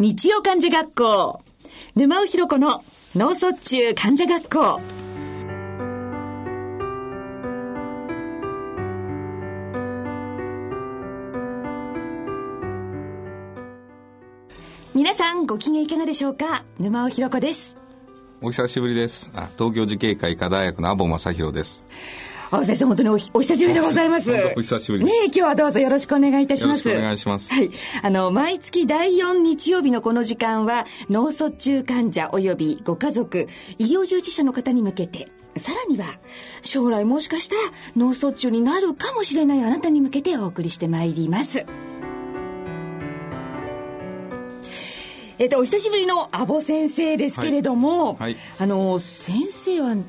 日曜患者学校。沼尾ひろ子の脳卒中患者学校。皆さんご機嫌いかがでしょうか？沼尾ひろ子です。お久しぶりです。あ東京慈恵会医科大学の阿保正弘です。青先生、本当におお久しぶりでございます。お久しぶりです。ね今日はどうぞよろしくお願いいたします。よろしくお願いします。はい。あの、毎月第4日曜日のこの時間は、脳卒中患者及びご家族、医療従事者の方に向けて、さらには、将来もしかしたら脳卒中になるかもしれないあなたに向けてお送りしてまいります。えっと、お久しぶりの阿保先生ですけれども、はい。はい、あの、先生は、な、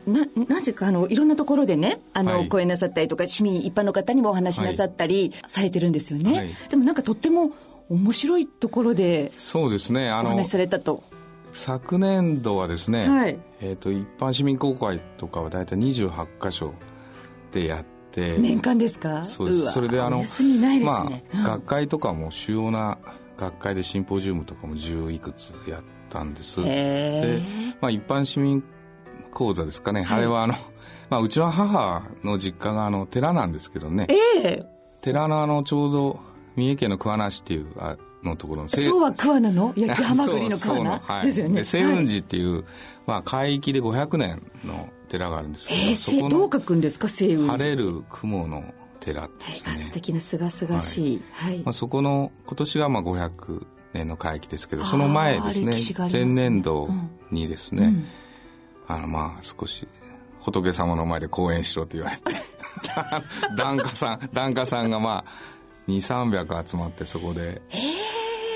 なぜか、あの、いろんなところでね、あの、はい、講演なさったりとか、市民一般の方にもお話しなさったりされてるんですよね。でもなんかとっても面白いところで、そうですね、あの、お話しされたと。昨年度はですね、はい、えっ、と、一般市民公開とかは大体28箇所でやって、年間ですか？そうです。それであの、ね、まあ、学会とかも主要な学会でシンポジウムとかも十いくつやったんです。で、まあ一般市民講座ですかね。はい、あれはあの、まあうちの母の実家があの寺なんですけどね。え寺のあのちょうど三重県の桑名市っていうあのところのそうは桑名の？焼きハマグリの桑名はい、ですよね。清雲寺っていう、はい、まあ海域で500年の寺があるんですけど、えー、そこどう書くんですか？清雲寺。晴れる雲の寺すね、はい、素敵なすがすがしい、はい、まあ、そこの今年がまあ500年の会期ですけどその前ですね前年度にですね、うん、あのまあ少し仏様の前で講演しろと言われて 檀家さん檀家さんがまあ2300集まってそこで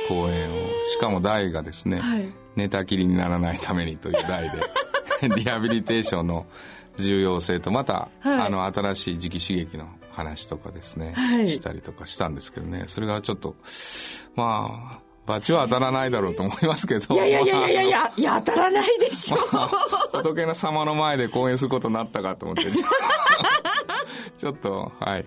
講演を。しかも題がですね、はい、寝たきりにならないためにという題で リハビリテーションの重要性とまた、はい、あの新しい磁気刺激の話とかですね、はい、したりとかしたんですけどねそれがちょっとまあ罰は当たらないだろうと思いますけど。いやいやいやいやいや、いや当たらないでしょ。まあ、仏の様の前で講演することになったかと思って。ちょっと、はい。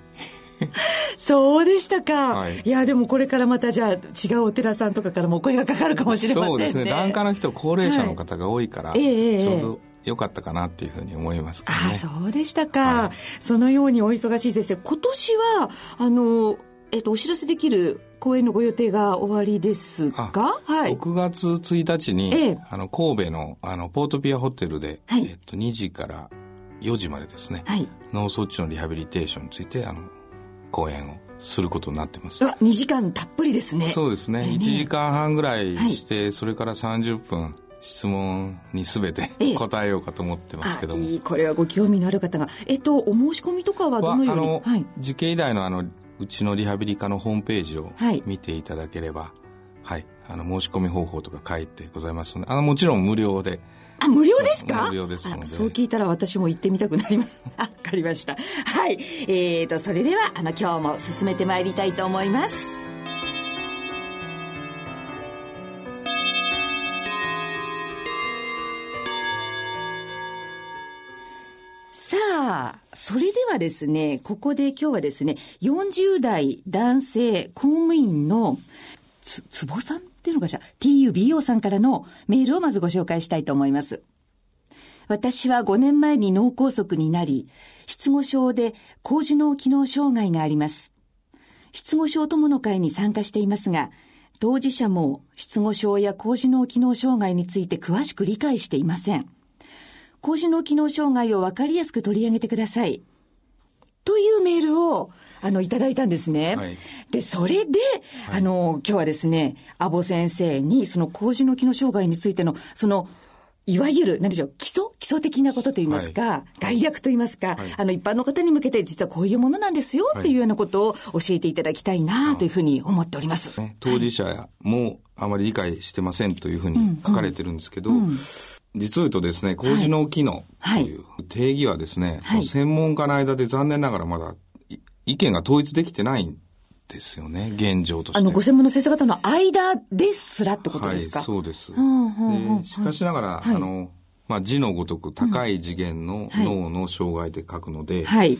そうでしたか、はい、いやでもこれからまたじゃあ違うお寺さんとかからもお声がかかるかもしれませんねそうですね檀家の人高齢者の方が多いから、はい、ちょうど良かったかなっていうふうに思いますけど、ね、あそうでしたか、はい、そのようにお忙しい先生今年はあの、えっと、お知らせできる公演のご予定が終わりですか、はい、6月1日に、ええ、あの神戸のあのポートピアホテルで、はい、えっと、2時から4時までですね、はい、脳卒中のリハビリテーションについてあの講演をすることになってます。2時間たっぷりですね。そうですね、えー、1時間半ぐらいして、はい、それから30分質問にすべて答えようかと思ってますけども、えこれはご興味のある方がえっとお申し込みとかはどのように？あの、受験医大のあのうちのリハビリ科のホームページを見ていただければ、はい、あの申し込み方法とか書いてございますのであのもちろん無料であ、無料ですか？無料ですので。そう聞いたら私も行ってみたくなります。わかりました。はい。えーと、それでは、あの、今日も進めてまいりたいと思います。それではですね、ここで今日はですね、40代男性公務員のつ、つぼさんっていうのかしら、TUBO さんからのメールをまずご紹介したいと思います。私は5年前に脳梗塞になり、失語症で高次脳機能障害があります。失語症友の会に参加していますが、当事者も失語症や高次脳機能障害について詳しく理解していません。高次脳機能障害を分かりやすく取り上げてください。というメールを、あの、いただいたんですね。はい、で、それで、はい、あの、今日はですね、阿保先生に、その高次脳機能障害についての、その、いわゆる、何でしょう、基礎？基礎的なことといいますか、はい、概略といいますか、はい、あの、一般の方に向けて、実はこういうものなんですよ、っていうようなことを教えていただきたいな、というふうに思っております。当事者もあまり理解してませんというふうに書かれてるんですけど、うんうん実を言うとですね、高次脳機能という定義はですね、はい、専門家の間で残念ながらまだ意見が統一できてないんですよね、現状として。あの、ご専門の先生方の間ですらってことですか？はい、そうです。でしかしながら、はい、あの、まあ、字のごとく高い次元の脳の障害で書くので、はい、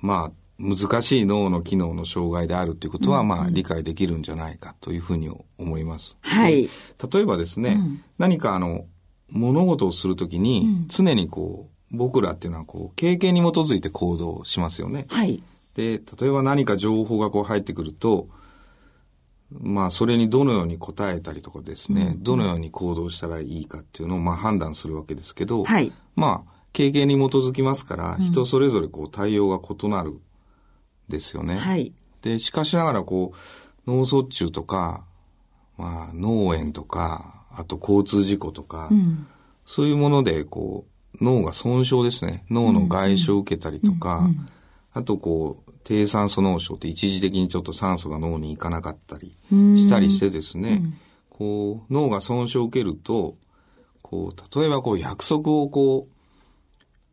まあ、難しい脳の機能の障害であるということは、まあ、理解できるんじゃないかというふうに思います。はい。例えばですね、うん、何かあの、物事をするときに、常にこう、僕らっていうのはこう、経験に基づいて行動しますよね。はい。で、例えば何か情報がこう入ってくると、まあ、それにどのように答えたりとかですね、うん、どのように行動したらいいかっていうのを、まあ、判断するわけですけど、はい。まあ、経験に基づきますから、人それぞれこう対応が異なるですよね。はい。で、しかしながらこう、脳卒中とか、まあ、脳炎とか、あと交通事故とか、うん、そういうもので、こう、脳が損傷ですね。脳の外傷を受けたりとか、うんうん、あとこう、低酸素脳症って一時的にちょっと酸素が脳に行かなかったりしたりしてですね、こう、脳が損傷を受けると、こう、例えばこう約束をこ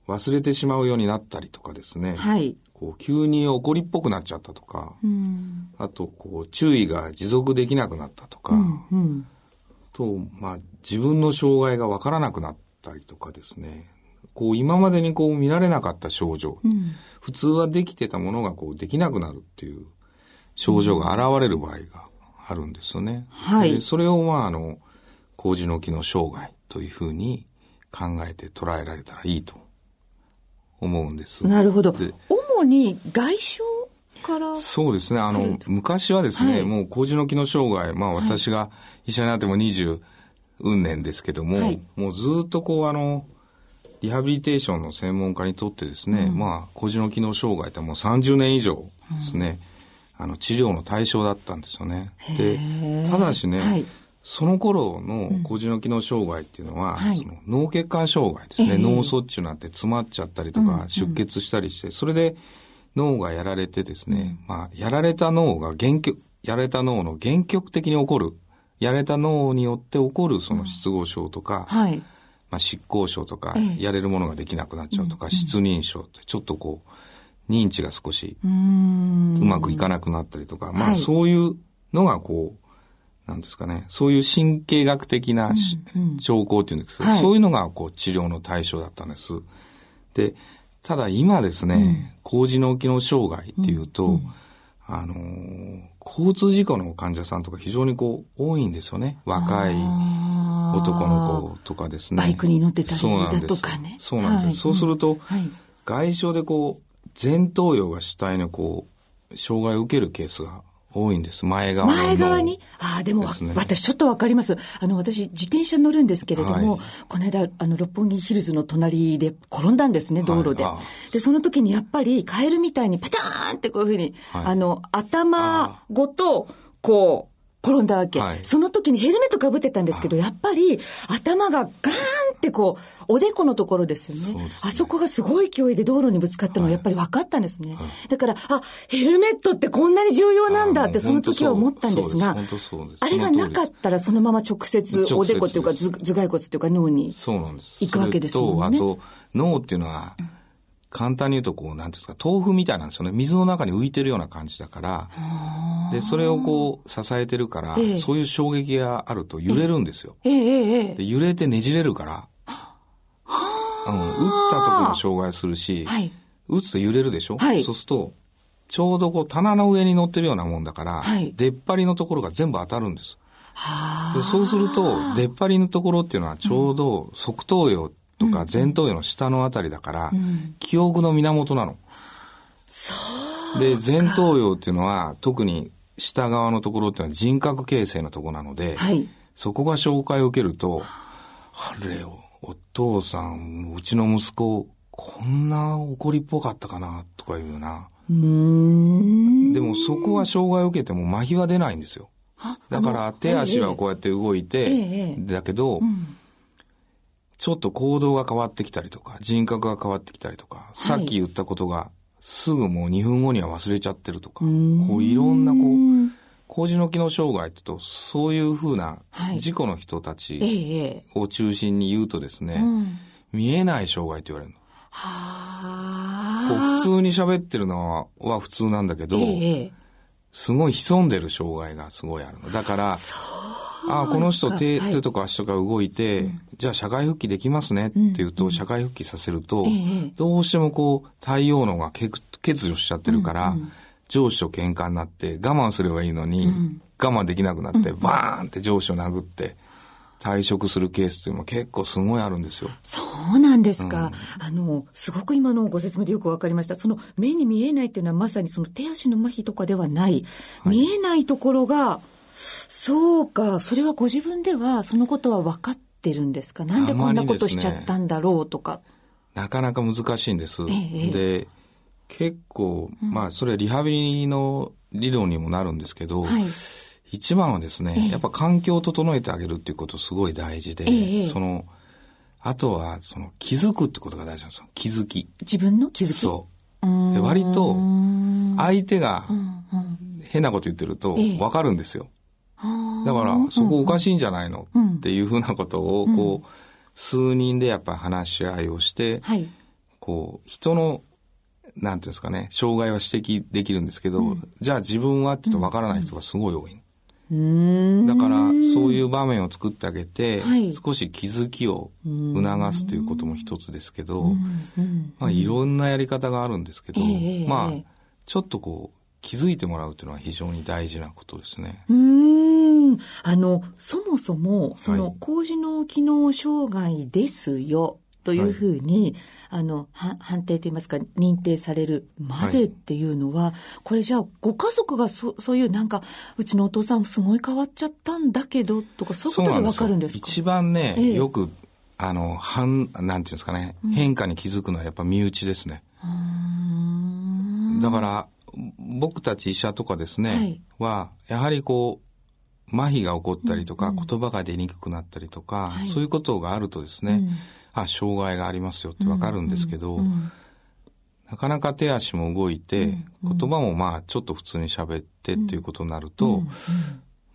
う、忘れてしまうようになったりとかですね。はい。こう急に怒りっぽくなっちゃったとか、うん、あとこう注意が持続できなくなったとか、うんうん、と、まあ自分の障害がわからなくなったりとかですね。こう今までにこう見られなかった症状、うん、普通はできてたものがこうできなくなるっていう症状が現れる場合があるんですよね。はい。それをまああの、麹の機能障害というふうに考えて捉えられたらいいと思うんです。なるほど。主に外傷からそうですね。あの、昔はですね、はい、もう麹の機能障害、まあ私が医者になっても20運年ですけども、はい、もうずっとこうあの、リハビリテーションの専門家にとってですね、うん、まあ、麹の機能障害ってもう30年以上ですね、うん、あの、治療の対象だったんですよね。で、ただしね、はい、その頃の麹の機能障害っていうのは、うんはい、その脳血管障害ですね、えー、脳卒中なんて詰まっちゃったりとか、出血したりして、それで脳がやられてですね、まあ、やられた脳が原曲、やられた脳の原曲的に起こる、やられた脳によって起こるその失語症とか、はい、まあ、執行症とか、やれるものができなくなっちゃうとか、失認症ってちょっとこう、認知が少しうまくいかなくなったりとか、まあそういうのがこう、なんですかね、そういう神経学的な、兆候っていうんですけど、はい、そういうのがこう治療の対象だったんです。で、ただ今ですね、高次脳機能障害っていうと、あのー、交通事故の患者さんとか非常にこう多いんですよね。若い男の子とかですね。バイクに乗ってたりだとかね。そうなんです。はい、そうすると、はい、外傷でこう、前頭葉が主体のこう、障害を受けるケースが多いんです。前側前側に？ああ、でも、ね、私ちょっとわかります。あの、私、自転車乗るんですけれども、はい、この間、あの、六本木ヒルズの隣で転んだんですね、道路で。はい、で、その時にやっぱり、カエルみたいにパターンってこういうふうに、はい、あの、頭ごと、こう、転んだわけ、はい、その時にヘルメットかぶってたんですけど、やっぱり頭がガーンってこう、おでこのところですよね。あそこがすごい勢いで道路にぶつかったのがやっぱり分かったんですね。はい、だから、あ、ヘルメットってこんなに重要なんだってその時は思ったんですが、あれがなかったらそのまま直接おでこっていうか頭蓋骨っていうか脳に行くわけですもんね。脳っていうのは、うん簡単に言うとこう、なんですか、豆腐みたいなんですよね。水の中に浮いてるような感じだから、で、それをこう、支えてるから、ええ、そういう衝撃があると揺れるんですよ。ええ、で揺れてねじれるから、うん、打った時も障害するし、はい、打つと揺れるでしょ、はい、そうすると、ちょうどこう、棚の上に乗ってるようなもんだから、はい、出っ張りのところが全部当たるんです。でそうすると、出っ張りのところっていうのはちょうど側頭葉とか前頭葉の下のあたりだから、うん、記憶の源なの。そうで、前頭葉っていうのは特に下側のところっていうのは人格形成のところなので、はい、そこが紹介を受けると、あれ、お父さん、うちの息子、こんな怒りっぽかったかな、とかいうような。でもそこは障害を受けても麻痺は出ないんですよ。だから手足はこうやって動いて、ええ、だけど、うんちょっと行動が変わってきたりとか、人格が変わってきたりとか、さっき言ったことが、すぐもう2分後には忘れちゃってるとか、こういろんなこう、麹の機能障害ってと、そういうふうな事故の人たちを中心に言うとですね、はい見えない障害って言われるの。こう普通に喋ってるのは普通なんだけど、すごい潜んでる障害がすごいあるの。だから、ああ、この人手、手とか足とか動いて、じゃあ社会復帰できますねっていうと、社会復帰させると、どうしてもこう、太陽能が欠欠如しちゃってるから、うんうん、上司と喧嘩になって我慢すればいいのに、うん、我慢できなくなって、バーンって上司を殴って、退職するケースっていうのも結構すごいあるんですよ。そうなんですか。うん、あの、すごく今のご説明でよくわかりました。その目に見えないっていうのはまさにその手足の麻痺とかではない。はい、見えないところが、そうか、それはご自分ではそのことは分かってるんですか？なんでこんなことしちゃったんだろうとか。なかなか難しいんです。ええ、で、結構、まあ、それリハビリの理論にもなるんですけど、はい一番はですね、ええ、やっぱ環境を整えてあげるっていうことすごい大事で、え、その、あとは、その、気づくってことが大事なんですよ。気づき。自分の気づき？そう。で割と、相手が変なこと言ってると分かるんですよ。だから、そこおかしいんじゃないの？っていうふうなことを、こう、数人でやっぱ話し合いをして、はい、こう、人のなんていうんですかね、障害は指摘できるんですけど、うん、じゃあ自分はって言うと分からない人がすごい多い。だからそういう場面を作ってあげて、はい、少し気づきを促すということも一つですけど、まあ、いろんなやり方があるんですけど、えー、まあちょっとこう気づいてもらうというのは非常に大事なことですね。うん。あのそもそもその高次脳機能障害ですよというふうに、はい、あの、判定といいますか、認定されるまでっていうのは、はい、これじゃあ、ご家族がそそういうなんか、うちのお父さんすごい変わっちゃったんだけど、とか、そういうことでわかるんですか？一番ね、ええ、よく、あの、ん、なんていうんですかね、変化に気づくのはやっぱ身内ですね。だから、僕たち医者とかですね、はい、は、やはりこう、麻痺が起こったりとか、うん、言葉が出にくくなったりとか、はい、そういうことがあるとですね、うん。あ、障害がありますよってわかるんですけど、なかなか手足も動いて、言葉もまあちょっと普通に喋ってっていうことになると、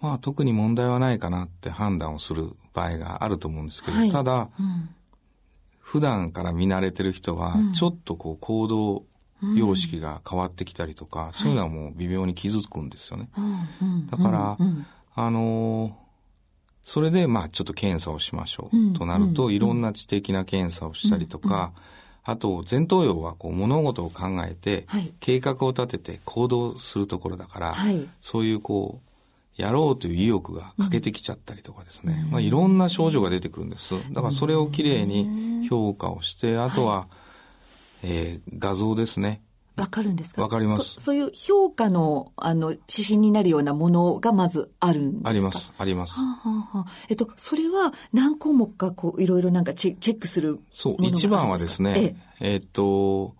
まあ特に問題はないかなって判断をする場合があると思うんですけど、はい、ただ、うん、普段から見慣れてる人は、ちょっとこう行動様式が変わってきたりとか、うん、そういうのはもう微妙に気づくんですよね。だから、あのーそれで、まあ、ちょっと検査をしましょうとなると、いろんな知的な検査をしたりとか、あと、前頭葉はこう物事を考えて、計画を立てて行動するところだから、そういうこう、やろうという意欲が欠けてきちゃったりとかですね、まあ、いろんな症状が出てくるんです。だからそれをきれいに評価をして、あとは、えー、画像ですね。わかるんですか？わかりますそ。そういう評価の、あの、指針になるようなものがまずあるんですか？あります、あります。はあはあ、えっと、それは何項目か、こう、いろいろなんかチェックするそう、一番はですね、ええっと、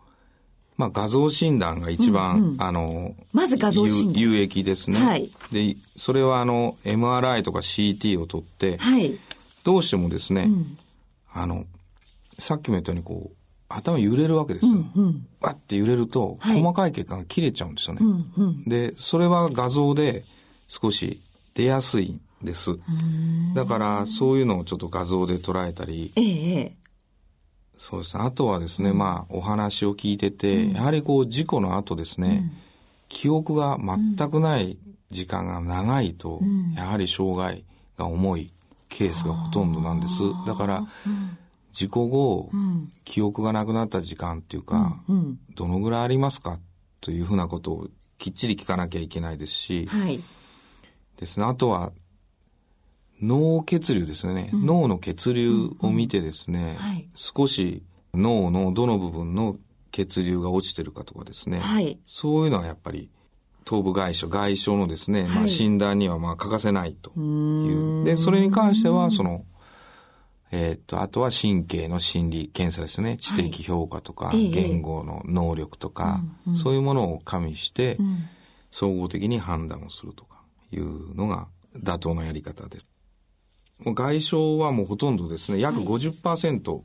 まあ、画像診断が一番、うんうん、あの、まず画像診断。有益ですね。はい。で、それはあの、MRI とか CT を取って、はい。どうしてもですね、うん、あの、さっきも言ったようにこう、頭揺れるわけですよ。うんうん、バッて揺れると、細かい血管が切れちゃうんですよね。はい、で、それは画像で少し出やすいんです。だから、そういうのをちょっと画像で捉えたり、ええ、そうですね。あとはですね、うん、まあ、お話を聞いてて、うん、やはりこう、事故の後ですね、うん、記憶が全くない時間が長いと、やはり障害が重いケースがほとんどなんです。だから、事故後、うん、記憶がなくなった時間っていうか、うんうん、どのぐらいありますかというふうなことをきっちり聞かなきゃいけないですし、はい、ですね、あとは脳血流ですね、うん、脳の血流を見てですね、うんうんはい、少し脳のどの部分の血流が落ちてるかとかですね、はい、そういうのはやっぱり頭部外傷、外傷のですね、まあ、診断にはまあ欠かせないという。で、それに関しては、その、えっ、と、あとは神経の心理検査ですね。知的評価とか、はい、言語の能力とか、えそういうものを加味して、総合的に判断をするとかいうのが妥当なやり方です。もう外傷はもうほとんどですね、約50%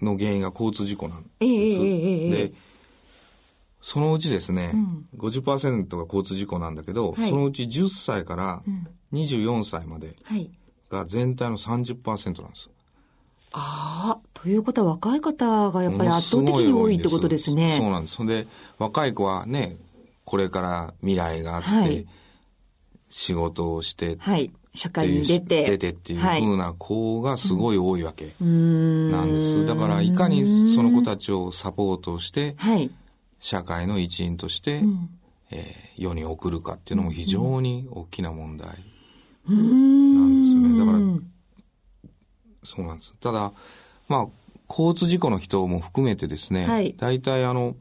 の原因が交通事故なんです。で、そのうちですね、うん、50%が交通事故なんだけど、はい、そのうち10歳から24歳まで、はいが全体の30%なんです。ああ、ということは若い方がやっぱり圧倒的に多いってことですね。そうなんです。そんで、若い子はね、これから未来があって、はい、仕事をして、はい、社会に出て。出てっていうふうな子がすごい多いわけなんです。だから、いかにその子たちをサポートして、はい、社会の一員として、うん、えー、世に送るかっていうのも非常に大きな問題なんですよね。だから、そうなんです。ただ、まあ、交通事故の人も含めてですね、はい、大体あの、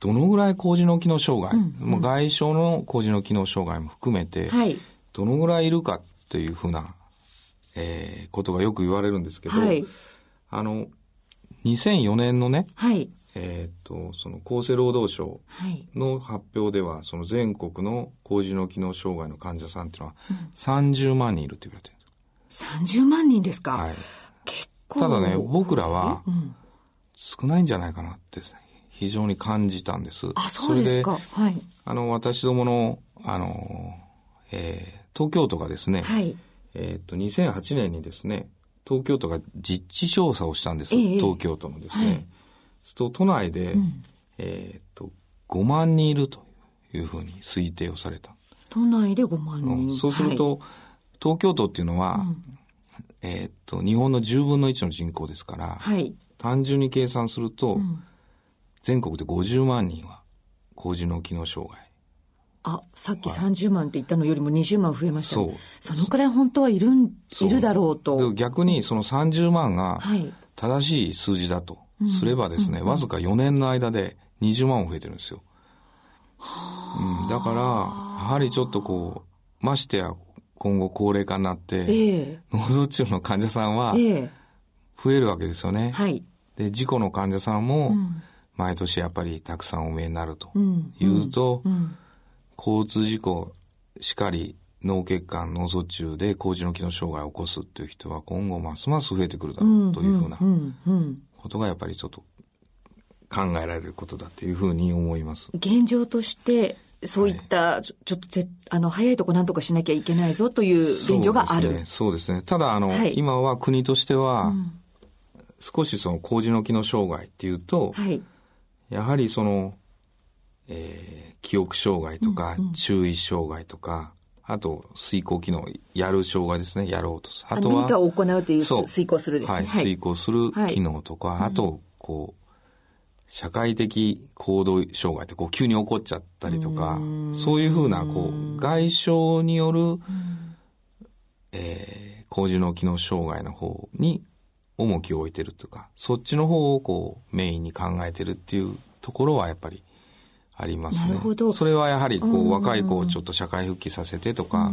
どのぐらい工事の機能障害、うんうん、外傷の工事の機能障害も含めて、はい、どのぐらいいるかっていうふうな、えー、ことがよく言われるんですけど、はい、あの、2004年のね、はい、えっ、と、その厚生労働省の発表では、その全国の工事の機能障害の患者さんっていうのは30万人いるって言われてるんです。30万人ですか？はい。結構。ただね、僕らは少ないんじゃないかなって非常に感じたんです。あ、そうですか。はい。あの、私どもの、あの、えー、東京都がですね、はい。えっと、2008年にですね、東京都が実地調査をしたんです。えー、東京都のですね。はいすと都内で、うん、えっと5万人いるというふうに推定をされた。都内で5万人、うん、そうすると、はい、東京都っていうのは、うん、えっと日本の10分の1の人口ですから、はい、単純に計算すると、全国で50万人は工事の機能障害。あ、さっき30万って言ったのよりも20万増えました、ね。そのくらい本当はいるん、いるだろうと。逆にその30万が正しい数字だとすればですね、わずか4年の間で20万増えてるんですよ。うん、だから、やはりちょっとこう、ましてや今後高齢化になって、えー、脳卒中の患者さんは増えるわけですよね。はい、で、事故の患者さんも毎年やっぱりたくさんお見えになるというと、うん。うん、交通事故しかり脳血管、脳卒中で工事の機能障害を起こすっていう人は今後ますます増えてくるだろうというふうなことがやっぱりちょっと考えられることだというふうに思います。現状としてそういった、はい、ちょっとぜあの早いとこなんとかしなきゃいけないぞという現状がある。そうですね。すねただあの、はい、今は国としては、うん、少しその工事の機能障害っていうと、はい、やはりその、えー、記憶障害とか、うんうん、注意障害とか、あと、遂行機能、やる障害ですね、やろうとあとは。を行うという遂行するですね。はい、遂行する機能とか、はい、あと、こう、社会的行動障害ってこう急に起こっちゃったりとか、そういうふうな、こう、外傷による、えー、工事の機能障害の方に重きを置いてるとか、そっちの方をこう、メインに考えてるっていうところはやっぱりありますね。なるほど。それはやはりこう、若い子をちょっと社会復帰させてとか、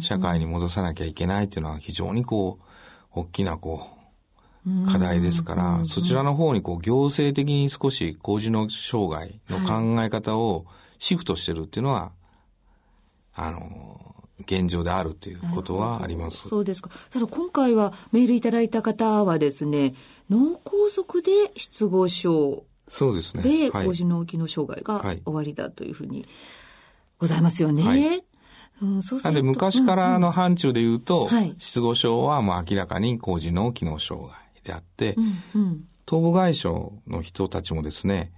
社会に戻さなきゃいけないっていうのは非常にこう、大きなこう、課題ですから、そちらの方にこう、行政的に少し工事の障害の考え方をシフトしてるっていうのは、あの、現状であるということはあります。そうですか。ただ今回はメールいただいた方はですね、脳梗塞で失語症そうですね。で、はい、工事脳機能障害が終わりだというふうにございますよね。はい、うん、そうなんで昔からの範疇で言うと、うんうん、失語症はもう明らかに工事脳機能障害であって、うんうん、頭部外傷の人たちもですね、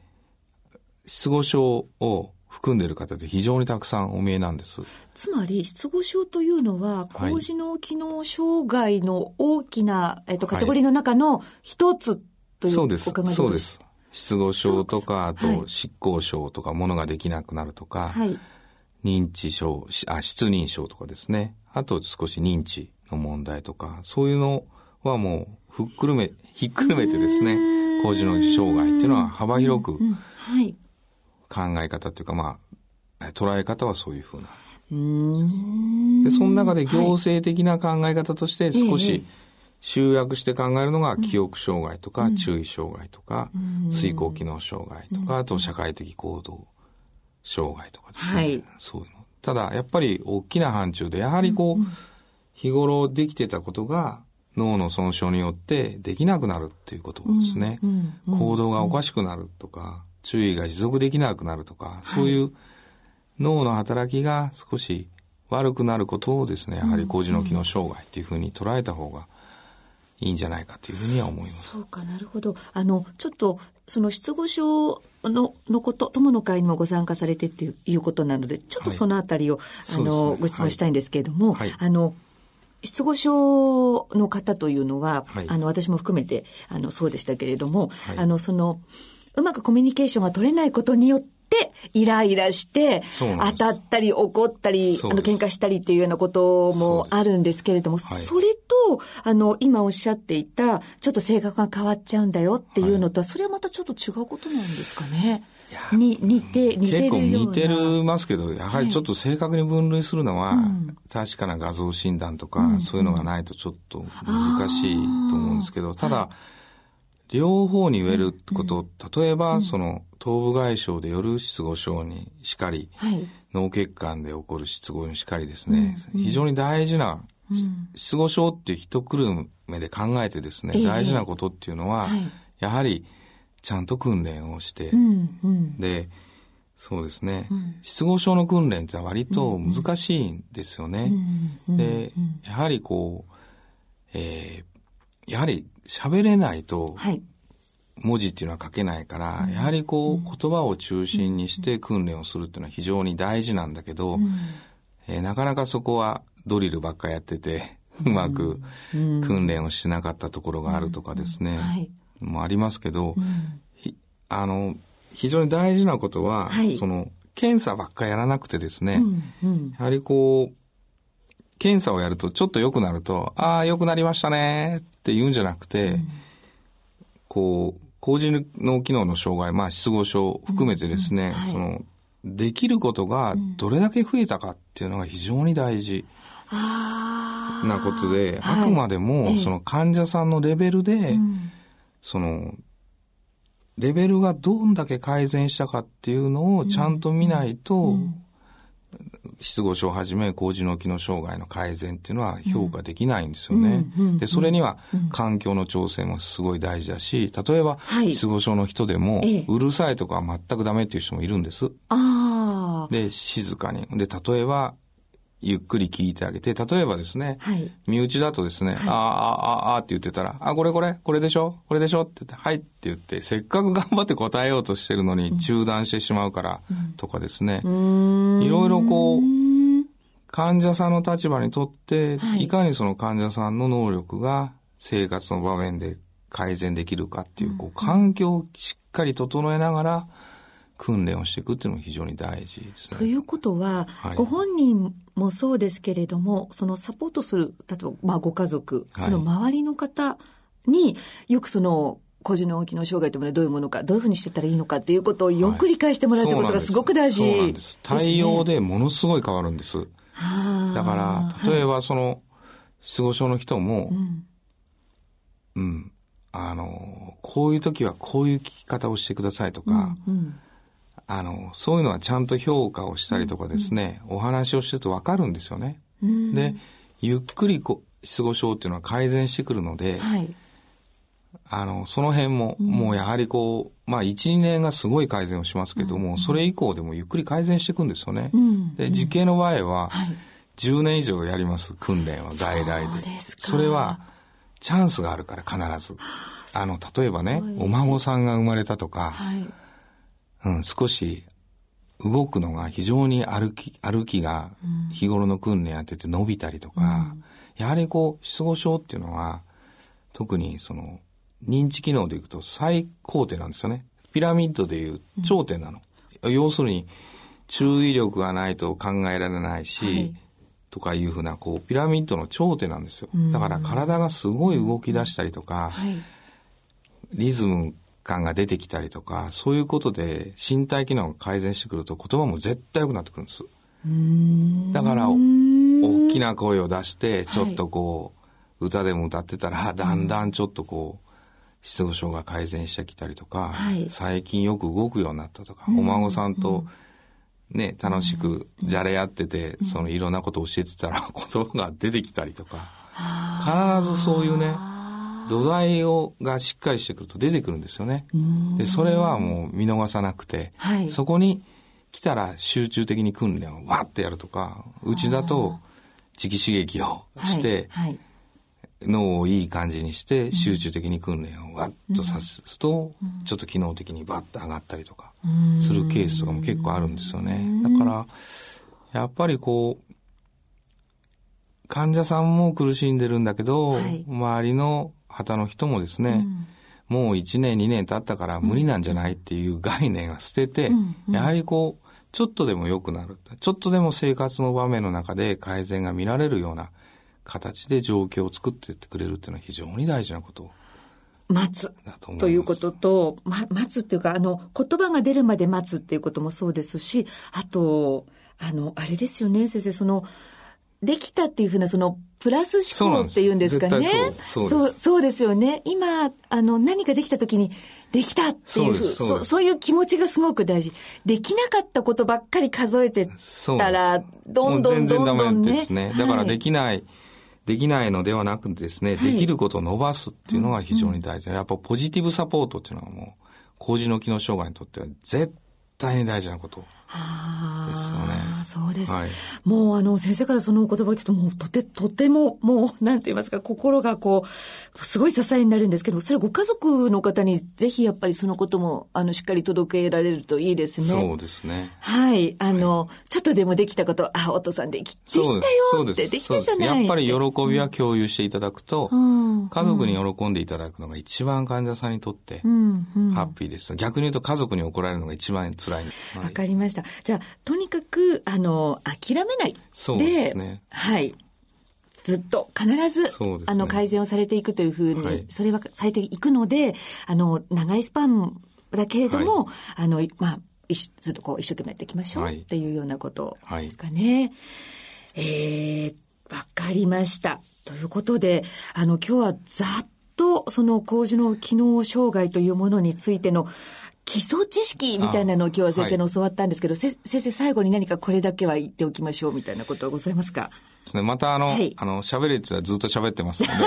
失語症を含んでいる方で非常にたくさんお見えなんです。つまり、失語症というのは、工事脳機能障害の大きな、えっと、カテゴリーの中の一つという、はい、そうです。そうです。失語症とか、あと執行症とか、ものができなくなるとか、はい、認知症、あ、失認症とかですね。あと少し認知の問題とか、そういうのはもう、ふっくるめ、ひっくるめてですね、工事の障害っていうのは幅広く、考え方っていうか、まあ、捉え方はそういうふうな。で、その中で行政的な考え方として少し、はい集約して考えるのが記憶障害とか、注意障害とか、遂行機能障害とか、あと社会的行動障害とかですね。はい、そういうの。ただ、やっぱり大きな範疇で、やはりこう、日頃できてたことが脳の損傷によってできなくなるっていうことですね。行動がおかしくなるとか、注意が持続できなくなるとか、そういう脳の働きが少し悪くなることをですね、やはり工事の機能障害っていうふうに捉えた方がいいんじゃないかというふうには思います。そうかなるほど。あのちょっとその失語症ののこと友の会にもご参加されてっていうことなのでちょっとそのあたりを、はい、あの、ね、ご質問したいんですけれども、はい、あの失語症の方というのは、はい、あの私も含めてあのそうでしたけれども、あのそのうまくコミュニケーションが取れないことによって、イライラして、当たったり怒ったり、あの、喧嘩したりっていうようなこともあるんですけれども、そそれと、あの、今おっしゃっていた、ちょっと性格が変わっちゃうんだよっていうのとは、それはまたちょっと違うことなんですかね？に似て、似てる結構似てるますけど、やはりちょっと正確に分類するのは、はい確かな画像診断とか、うん、そういうのがないとちょっと難しいと思うんですけど、ただ、はい、両方に言えること、例えば、その、頭部外傷でよる失語症にしかり、はい、脳血管で起こる失語にしかりですね、うん、非常に大事な、うん、失語症っていう一くるめで考えてですね、えー、大事なことっていうのは、はい、やはりちゃんと訓練をして、うんうん、で、そうですね、うん、失語症の訓練って割と難しいんですよね。で、やはりこう、えー、やはり喋れないと、文字っていうのは書けないから、はい、やはりこう、言葉を中心にして訓練をするっていうのは非常に大事なんだけど、うん、えー、なかなかそこはドリルばっかやってて、うまく訓練をしなかったところがあるとかですね。はい。もありますけど、うん、あの、非常に大事なことは、はい、その、検査ばっかやらなくてですね、やはりこう、検査をやるとちょっと良くなると、ああ、良くなりましたねって言うんじゃなくて、うん、こう、高次脳機能の障害、まあ失語症含めてですね、うん。うん。はい、その、できることがどれだけ増えたかっていうのが非常に大事なことで、あくまでもその患者さんのレベルで、その、レベルがどんだけ改善したかっていうのをちゃんと見ないと、うん、失語症をはじめ高次脳機能障害の改善っていうのは評価できないんですよね。で、それには環境の調整もすごい大事だし、例えば、失語症の人でも、うるさいとか全くダメっていう人もいるんです。で、静かに。で、例えば、ゆっくり聞いてあげて、例えばですね、はい、身内だとですね、はい、ああ、ああ、あって言ってたら、あ、これこれ、これでしょ？これでしょ？って言って、はい。って言って、せっかく頑張って答えようとしてるのに中断してしまうからとかですね、うん、いろいろこう、患者さんの立場にとって、はい、いかにその患者さんの能力が生活の場面で改善できるかっていう、こう、環境をしっかり整えながら、訓練をしていくっていうのも非常に大事ですね。ということは、はい、ご本人もそうですけれども、そのサポートする、例えば、まあ、ご家族、その周りの方に、よくその、個人の大きな障害というものはどういうものか、どういうふうにしてたらいいのかっていうことをよく理解してもらうということがす。ごく大事、そうなんです。対応でものすごい変わるんです。だから、例えばその、失語症の人も、うん、うん、あの、こういう時はこういう聞き方をしてくださいとか、うんうんあの、そういうのはちゃんと評価をしたりとかですね、うん、お話をしてるとわかるんですよね。うん、で、ゆっくりこう、失語症っていうのは改善してくるので、はい、あの、その辺も、もうやはりこう、まあ、1、2年がすごい改善をしますけども、それ以降でもゆっくり改善していくんですよね。で、実刑の場合は、10年以上やります、訓練は外来で。それは、チャンスがあるから必ず。あの、例えばね、お孫さんが生まれたとか、はいうん、少し動くのが非常に歩き、歩きが日頃の訓練やってて伸びたりとか、うん、やはりこう、失語症っていうのは、特にその、認知機能でいくと最高点なんですよね。ピラミッドでいう頂点なの。うん、要するに、注意力がないと考えられないし、はい、とかいうふうな、こう、ピラミッドの頂点なんですよ。だから体がすごい動き出したりとか、はい、リズム感が出てきたりとか、そういうことで身体機能が改善してくると言葉も絶対良くなってくるんです。だから、大きな声を出して、ちょっとこう、はい、歌でも歌ってたら、だんだんちょっとこう、失語症が改善してきたりとか、はい、最近よく動くようになったとか、お孫さんと、ね、楽しくじゃれ合ってて、そのいろんなことを教えてたら 言葉が出てきたりとか、必ずそういうね、土台をがしっかりしてくると出てくるんですよね。で、それはもう見逃さなくて、はい、そこに来たら集中的に訓練をわってやるとか、うちだと磁気刺激をして、脳をいい感じにして集中的に訓練をわっとさすと、ちょっと機能的にバッと上がったりとかするケースとかも結構あるんですよね。だから、やっぱりこう、患者さんも苦しんでるんだけど、はい、周りの旗の人もですね、うん、もう1年2年経ったから無理なんじゃないっていう概念は捨てて、うん。うん、やはりこう、ちょっとでも良くなる。ちょっとでも生活の場面の中で改善が見られるような形で状況を作っていってくれるっていうのは非常に大事なこと。待つ。ということと、ま、待つっていうか、あの、言葉が出るまで待つっていうこともそうですし、あと、あの、あれですよね、先生、その、できたっていうふうな、その、プラス思考っていうんですかね。そうそうそうですよね。今、あの、何かできた時に、できたっていうふうそうそういう気持ちがすごく大事。できなかったことばっかり数えてたら、どんどんどんどんね。ですね。だからできない、はいできないのではなくですね、できることを伸ばすっていうのが非常に大事。やっぱポジティブサポートっていうのはもう、工事の機能障害にとっては絶対に大事なこと。ですよね。そうです、はい、もうあの先生からそのお言葉を聞くともうとて、とてももうなんて言いますか心がこう、すごい支えになるんですけど、それはご家族の方にぜひやっぱりそのこともあのしっかり届けられるといいですね。そうですね。はい。あの、はい、ちょっとでもできたこと、あ、お父さんできできたよって、できたじゃないやっぱり喜びは共有していただくと、うん、家族に喜んでいただくのが一番患者さんにとってハッピーです。逆に言うと家族に怒られるのが一番辛い。わ、はい、かりました。じゃあ、とにかく、あの、諦めない。そうですね。はい。ずっと必ず、ね、あの改善をされていくというふうに、はい、それはされていくので、あの、長いスパンだけれども、はい、あの、まあ、ずっとこう一生懸命やっていきましょうっていうようなことですかね。はい、えー、わかりました。ということで、あの、今日はざっとその工事の機能障害というものについての基礎知識みたいなのを今日は先生に教わったんですけど、はい、先生最後に何かこれだけは言っておきましょうみたいなことはございますか？ですね。またあの、はい、あの、喋れってはずっと喋ってますので、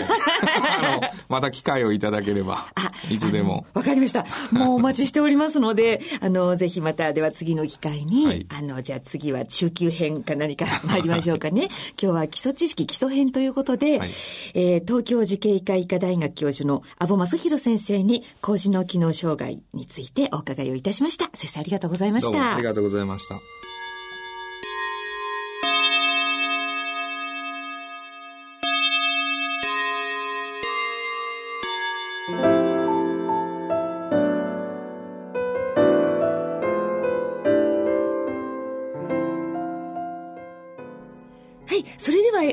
あの、また機会をいただければ、いつでも。わかりました。もうお待ちしておりますので、あの、ぜひまた、では次の機会に、はい、あの、じゃあ次は中級編か何か参りましょうかね。今日は基礎知識基礎編ということで、はい、えー、東京慈恵医科医科大学教授の阿保正弘先生に、工事の機能障害についてお伺いをいたしました。先生ありがとうございました。ありがとうございました。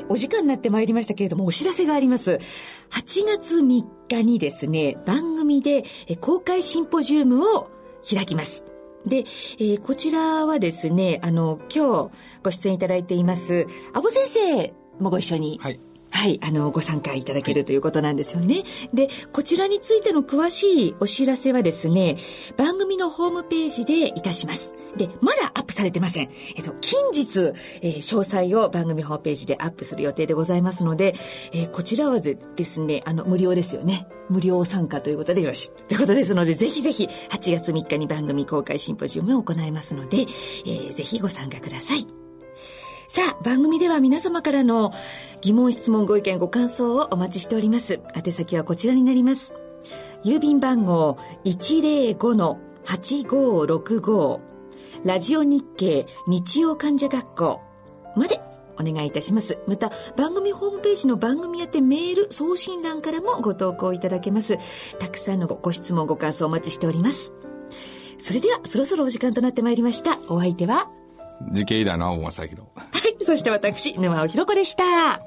お時間になってまいりましたけれども、お知らせがあります。8月3日にですね、番組で公開シンポジウムを開きます。で、えー、こちらはですね、あの、今日ご出演いただいています、阿保先生もご一緒に、はい、はい、あの、ご参加いただけるということなんですよね。で、こちらについての詳しいお知らせはですね、番組のホームページでいたします。で、まだアップされてません。えっと、近日、えー、詳細を番組ホームページでアップする予定でございますので、えー、こちらはですね、あの、無料ですよね。無料参加ということでよろしい。ということですので、ぜひぜひ、8月3日に番組公開シンポジウムを行いますので、えー、ぜひご参加ください。さあ、番組では皆様からの疑問、質問、ご意見、ご感想をお待ちしております。宛先はこちらになります。郵便番号105-8565ラジオ日経日曜患者学校までお願いいたします。また、番組ホームページの番組宛てメール送信欄からもご投稿いただけます。たくさんのご質問、ご感想お待ちしております。それでは、そろそろお時間となってまいりました。お相手は、慈恵医大の青正弘。はい。そして私、沼尾ひろ子でした。